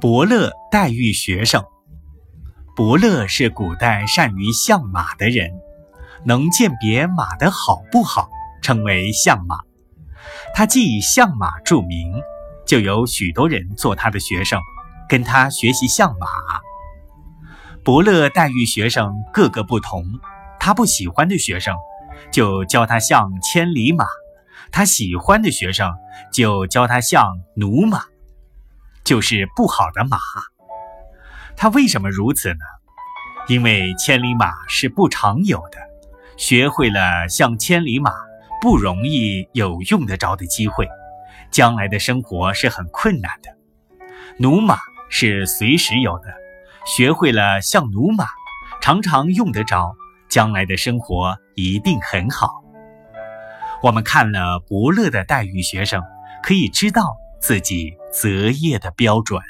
伯乐待遇学生。伯乐是古代善于相马的人，能鉴别马的好不好，称为相马。他既以相马著名，就有许多人做他的学生，跟他学习相马。伯乐待遇学生各个不同，他不喜欢的学生，就教他像千里马；他喜欢的学生，就教他像驽马。就是不好的马，他为什么如此呢？因为千里马是不常有的，学会了像千里马，不容易有用得着的机会，将来的生活是很困难的。驽马是随时有的，学会了像驽马，常常用得着，将来的生活一定很好。我们看了伯乐的待遇学生，可以知道。自己择业的标准。